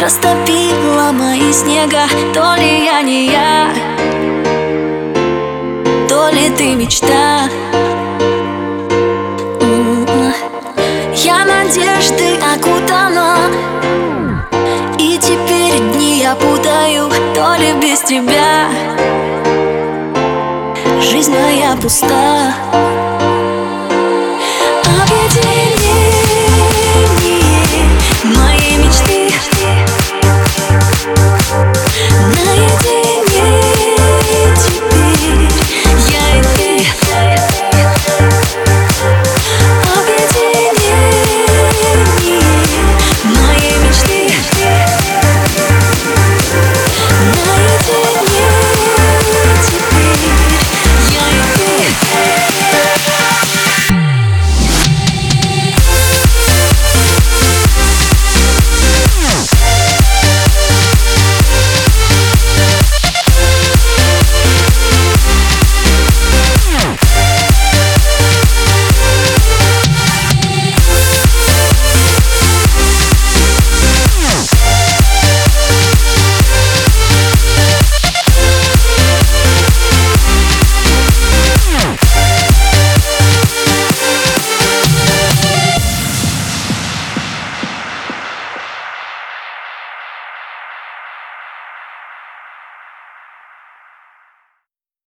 Растопила мои снега То ли я не я То ли ты мечта. Я надежды окутана И теперь дни я путаю То ли без тебя. Жизнь моя пуста.